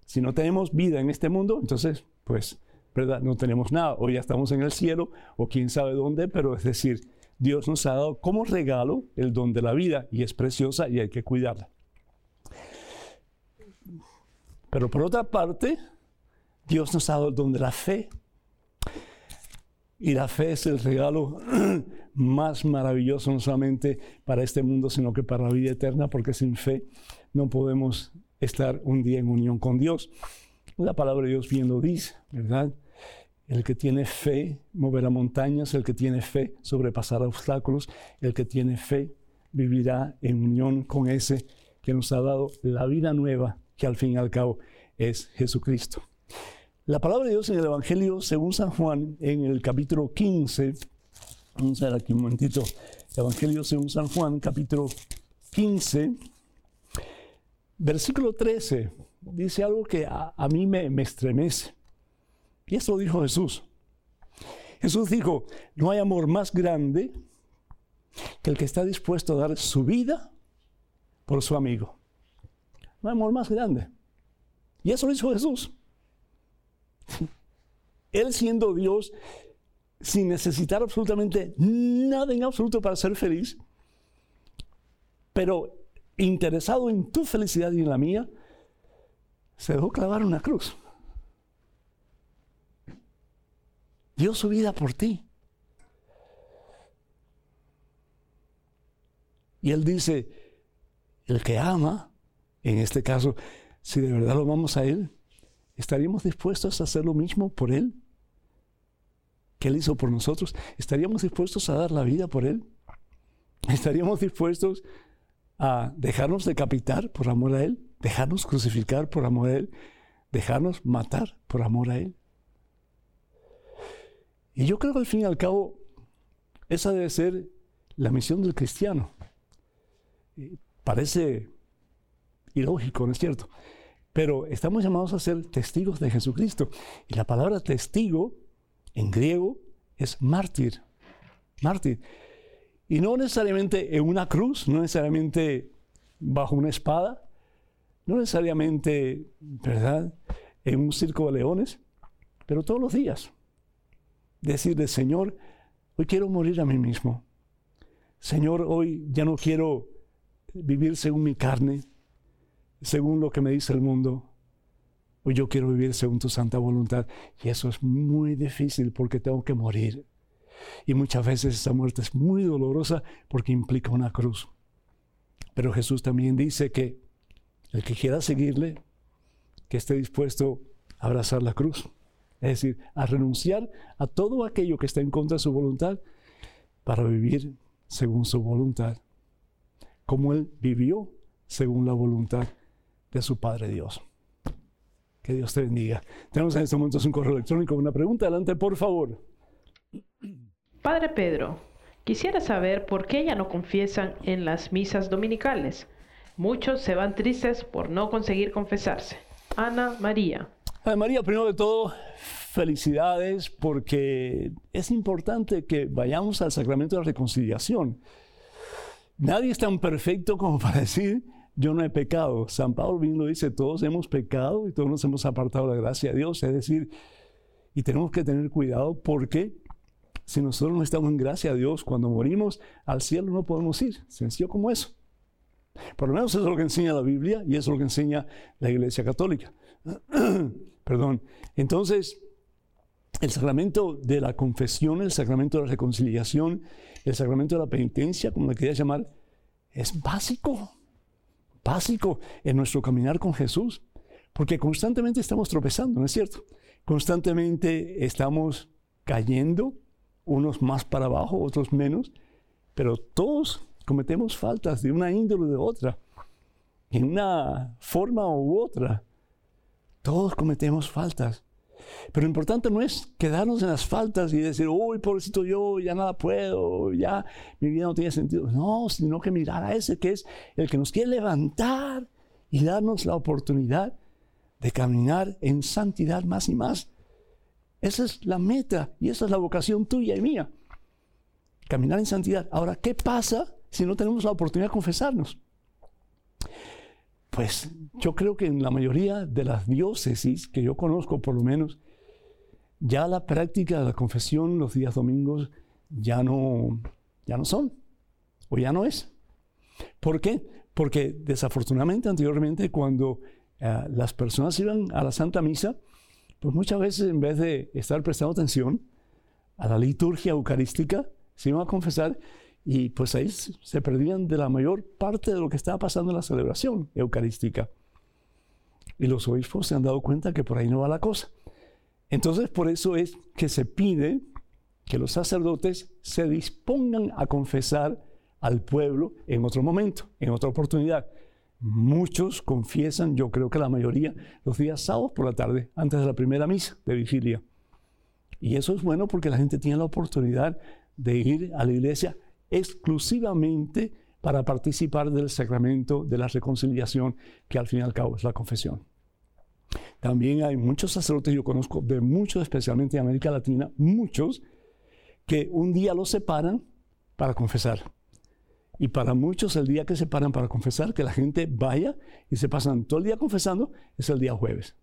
S1: Si no tenemos vida en este mundo, entonces, pues, ¿verdad? No tenemos nada. O ya estamos en el cielo, o quién sabe dónde, pero es decir, Dios nos ha dado como regalo el don de la vida y es preciosa y hay que cuidarla. Pero por otra parte, Dios nos ha dado el don de la fe. Y la fe es el regalo más maravilloso, no solamente para este mundo, sino que para la vida eterna, porque sin fe no podemos estar un día en unión con Dios. La palabra de Dios bien lo dice, ¿verdad? El que tiene fe moverá montañas, el que tiene fe sobrepasará obstáculos, el que tiene fe vivirá en unión con ese que nos ha dado la vida nueva, que al fin y al cabo es Jesucristo. La palabra de Dios en el Evangelio, según San Juan, en el capítulo 15, vamos a ver aquí un momentito, Evangelio según San Juan, capítulo 15, Versículo 13 dice algo que a, mí me, me, estremece. Y eso dijo Jesús. Jesús dijo, no hay amor más grande que el que está dispuesto a dar su vida por su amigo. No hay amor más grande. Y eso lo hizo Jesús. Él siendo Dios, sin necesitar absolutamente nada en absoluto para ser feliz, pero interesado en tu felicidad y en la mía, se dejó clavar una cruz. Dio su vida por ti. Y él dice, el que ama, en este caso, si de verdad lo amamos a él, ¿estaríamos dispuestos a hacer lo mismo por él? que él hizo por nosotros? ¿Estaríamos dispuestos a dar la vida por él? ¿Estaríamos dispuestos a dejarnos decapitar por amor a Él, dejarnos crucificar por amor a Él, dejarnos matar por amor a Él. Y yo creo que al fin y al cabo, esa debe ser la misión del cristiano. Parece ilógico, ¿no es cierto? Pero estamos llamados a ser testigos de Jesucristo. Y la palabra testigo en griego es mártir. Mártir. Y no necesariamente en una cruz, no necesariamente bajo una espada, no necesariamente, ¿verdad?, en un circo de leones, pero todos los días. Decirle, Señor, hoy quiero morir a mí mismo. Señor, hoy ya no quiero vivir según mi carne, según lo que me dice el mundo. Hoy yo quiero vivir según tu santa voluntad. Y eso es muy difícil porque tengo que morir. Y muchas veces esa muerte es muy dolorosa porque implica una cruz. Pero Jesús también dice que el que quiera seguirle, que esté dispuesto a abrazar la cruz. Es decir, a renunciar a todo aquello que está en contra de su voluntad para vivir según su voluntad. Como Él vivió según la voluntad de su Padre Dios. Que Dios te bendiga. Tenemos en este momento un correo electrónico, una pregunta. Adelante, por favor.
S3: Padre Pedro, quisiera saber por qué ya no confiesan en las misas dominicales. Muchos se van tristes por no conseguir confesarse. Ana María.
S1: María, primero de todo, felicidades porque es importante que vayamos al sacramento de la reconciliación. Nadie es tan perfecto como para decir, yo no he pecado. San Pablo bien lo dice, todos hemos pecado y todos nos hemos apartado de la gracia de Dios. Es decir, y tenemos que tener cuidado porque si nosotros no estamos en gracia de Dios, cuando morimos al cielo no podemos ir. Sencillo como eso. Por lo menos eso es lo que enseña la Biblia y eso es lo que enseña la Iglesia Católica. Perdón. Entonces, el sacramento de la confesión, el sacramento de la reconciliación, el sacramento de la penitencia, como le quería llamar, es básico, básico en nuestro caminar con Jesús, porque constantemente estamos tropezando, ¿no es cierto? Constantemente estamos cayendo, unos más para abajo, otros menos, pero todos cometemos faltas de una índole o de otra, en una forma u otra. Todos cometemos faltas. Pero lo importante no es quedarnos en las faltas y decir, uy, pobrecito yo, ya nada puedo, ya mi vida no tiene sentido. No, sino que mirar a ese que es el que nos quiere levantar y darnos la oportunidad de caminar en santidad más y más. Esa es la meta y esa es la vocación tuya y mía. Caminar en santidad. Ahora, ¿qué pasa si no tenemos la oportunidad de confesarnos? Pues yo creo que en la mayoría de las diócesis que yo conozco, por lo menos, ya la práctica de la confesión los días domingos ya no, ya no son, o ya no es. ¿Por qué? Porque desafortunadamente anteriormente cuando eh, las personas iban a la Santa Misa, pues muchas veces en vez de estar prestando atención a la liturgia eucarística, se iban a confesar y pues ahí se perdían de la mayor parte de lo que estaba pasando en la celebración eucarística. Y los obispos se han dado cuenta que por ahí no va la cosa. Entonces por eso es que se pide que los sacerdotes se dispongan a confesar al pueblo en otro momento, en otra oportunidad. Muchos confiesan, yo creo que la mayoría, los días sábados por la tarde, antes de la primera misa de vigilia. Y eso es bueno porque la gente tiene la oportunidad de ir a la iglesia exclusivamente para participar del sacramento de la reconciliación, que al fin y al cabo es la confesión. También hay muchos sacerdotes, yo conozco de muchos, especialmente en América Latina, muchos que un día los separan para confesar. Y para muchos el día que se paran para confesar, que la gente vaya y se pasan todo el día confesando, es el día jueves.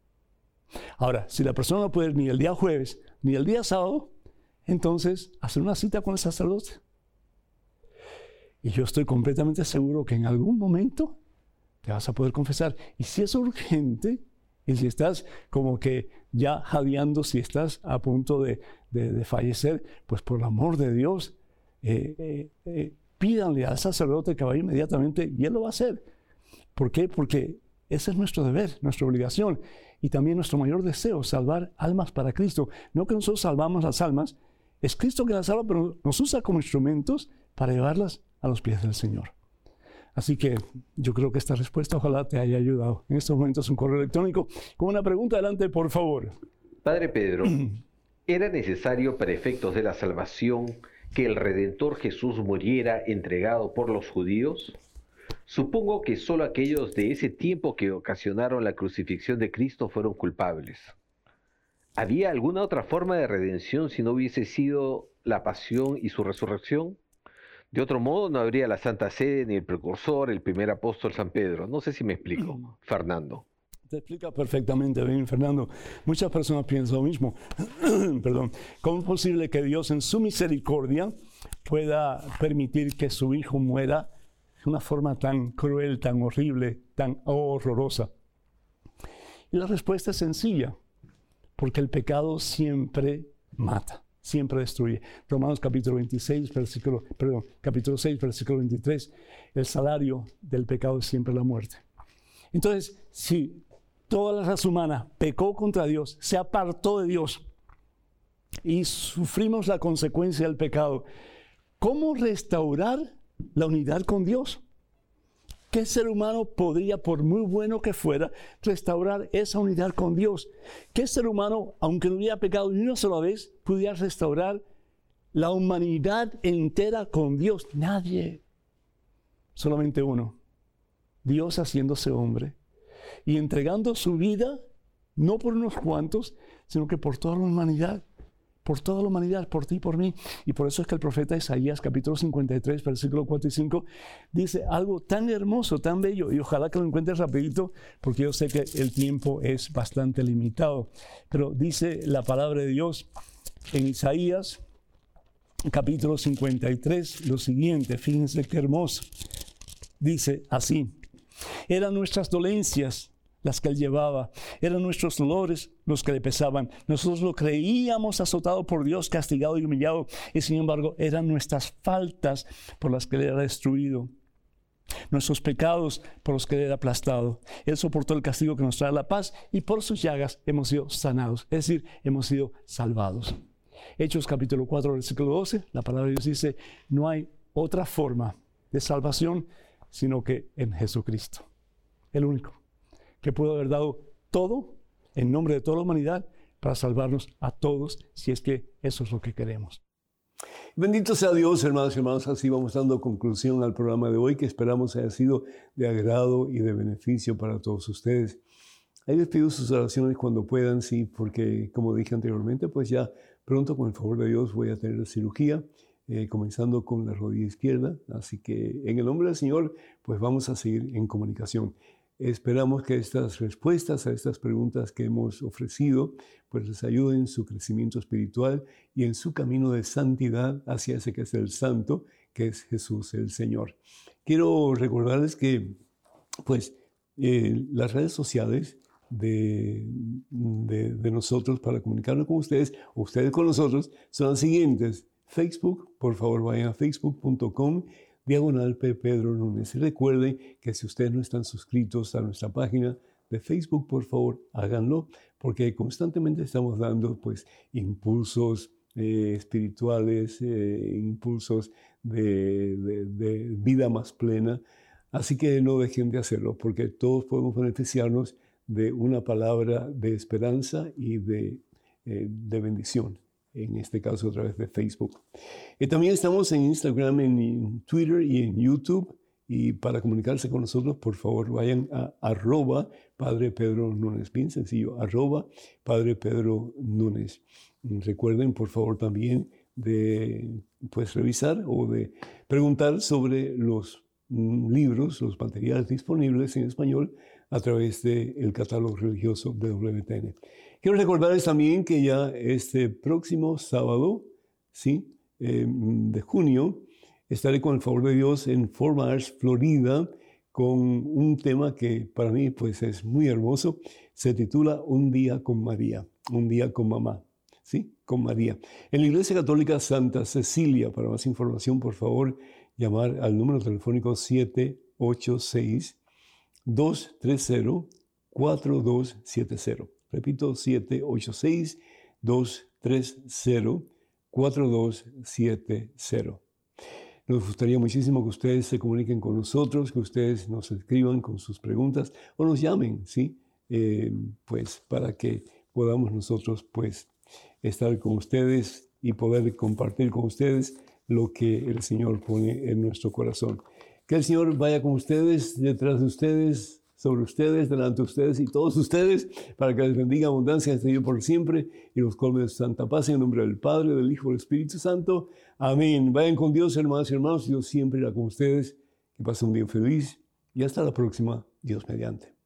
S1: Ahora, si la persona no puede ir ni el día jueves ni el día sábado, entonces hacer una cita con el sacerdote. Y yo estoy completamente seguro que en algún momento te vas a poder confesar. Y si es urgente, y si estás como que ya jadeando, si estás a punto de, fallecer, pues por el amor de Dios, eh, eh, eh, pídanle al sacerdote que vaya inmediatamente y él lo va a hacer. ¿Por qué? Porque ese es nuestro deber, nuestra obligación y también nuestro mayor deseo, salvar almas para Cristo. No que nosotros salvamos las almas, es Cristo que las salva, pero nos usa como instrumentos para llevarlas a los pies del Señor. Así que yo creo que esta respuesta ojalá te haya ayudado. En estos momentos un correo electrónico con una pregunta adelante, por favor.
S4: Padre Pedro, ¿era necesario para efectos de la salvación que el Redentor Jesús muriera entregado por los judíos? Supongo que solo aquellos de ese tiempo que ocasionaron la crucifixión de Cristo fueron culpables. ¿Había alguna otra forma de redención si no hubiese sido la pasión y su resurrección? De otro modo, no habría la Santa Sede ni el precursor, el primer apóstol San Pedro. No sé si me explico, mm. Fernando.
S1: Te explica perfectamente bien, Fernando. Muchas personas piensan lo mismo. Perdón. ¿Cómo es posible que Dios en su misericordia pueda permitir que su hijo muera de una forma tan cruel, tan horrible, tan horrorosa? Y la respuesta es sencilla, porque el pecado siempre mata siempre destruye. Romanos capítulo 26, versículo, perdón, capítulo 6, versículo 23, el salario del pecado es siempre la muerte. Entonces, si toda la raza humana pecó contra Dios, se apartó de Dios y sufrimos la consecuencia del pecado, ¿cómo restaurar la unidad con Dios? ¿Qué ser humano podría, por muy bueno que fuera, restaurar esa unidad con Dios? ¿Qué ser humano, aunque no hubiera pecado ni una sola vez, pudiera restaurar la humanidad entera con Dios. Nadie. Solamente uno. Dios haciéndose hombre y entregando su vida, no por unos cuantos, sino que por toda la humanidad por toda la humanidad, por ti por mí. Y por eso es que el profeta Isaías, capítulo 53, versículo 4 y 5, dice algo tan hermoso, tan bello, y ojalá que lo encuentres rapidito, porque yo sé que el tiempo es bastante limitado. Pero dice la palabra de Dios en Isaías, capítulo 53, lo siguiente, fíjense qué hermoso. Dice así, eran nuestras dolencias las que él llevaba. Eran nuestros dolores los que le pesaban. Nosotros lo creíamos azotado por Dios, castigado y humillado, y sin embargo eran nuestras faltas por las que él era destruido. Nuestros pecados por los que él era aplastado. Él soportó el castigo que nos trae la paz y por sus llagas hemos sido sanados, es decir, hemos sido salvados. Hechos capítulo 4, versículo 12, la palabra de Dios dice, no hay otra forma de salvación sino que en Jesucristo, el único que pudo haber dado todo en nombre de toda la humanidad para salvarnos a todos, si es que eso es lo que queremos. Bendito sea Dios, hermanos y hermanos. Así vamos dando conclusión al programa de hoy, que esperamos haya sido de agrado y de beneficio para todos ustedes. Ahí les pido sus oraciones cuando puedan, sí, porque como dije anteriormente, pues ya pronto, con el favor de Dios, voy a tener la cirugía, eh, comenzando con la rodilla izquierda. Así que en el nombre del Señor, pues vamos a seguir en comunicación. Esperamos que estas respuestas a estas preguntas que hemos ofrecido pues les ayuden en su crecimiento espiritual y en su camino de santidad hacia ese que es el santo, que es Jesús el Señor. Quiero recordarles que pues eh, las redes sociales de, de, nosotros para comunicarnos con ustedes o ustedes con nosotros son las siguientes. Facebook, por favor vayan a facebook.com diagonal P. Pedro Núñez. Recuerden que si ustedes no están suscritos a nuestra página de Facebook, por favor, háganlo, porque constantemente estamos dando pues impulsos eh, espirituales, eh, impulsos de, vida más plena. Así que no dejen de hacerlo, porque todos podemos beneficiarnos de una palabra de esperanza y de, eh, de bendición en este caso a través de Facebook. Y también estamos en Instagram, en Twitter y en YouTube. Y para comunicarse con nosotros, por favor, vayan a arroba Padre Pedro Núñez. Bien sencillo, arroba Padre Pedro Núñez. Recuerden, por favor, también de pues, revisar o de preguntar sobre los mm, libros, los materiales disponibles en español a través del catálogo religioso de WTN. Quiero recordarles también que ya este próximo sábado, ¿sí? Em, de junio, estaré con el favor de Dios en Fort Myers, Florida, con un tema que para mí pues es muy hermoso. Se titula Un día con María, un día con mamá, ¿sí? Con María. En la Iglesia Católica Santa Cecilia, para más información, por favor, llamar al número telefónico 786 230 4270. Repito, 786-230-4270. Nos gustaría muchísimo que ustedes se comuniquen con nosotros, que ustedes nos escriban con sus preguntas o nos llamen, ¿sí? Eh, pues para que podamos nosotros, pues, estar con ustedes y poder compartir con ustedes lo que el Señor pone en nuestro corazón. Que el Señor vaya con ustedes, detrás de ustedes, sobre ustedes, delante de ustedes y todos ustedes, para que les bendiga abundancia este día por siempre y los colme de santa paz en nombre del Padre, del Hijo del Espíritu Santo. Amén. Vayan con Dios, hermanos y hermanos. Dios siempre irá con ustedes. Que pasen un día feliz y hasta la próxima. Dios mediante.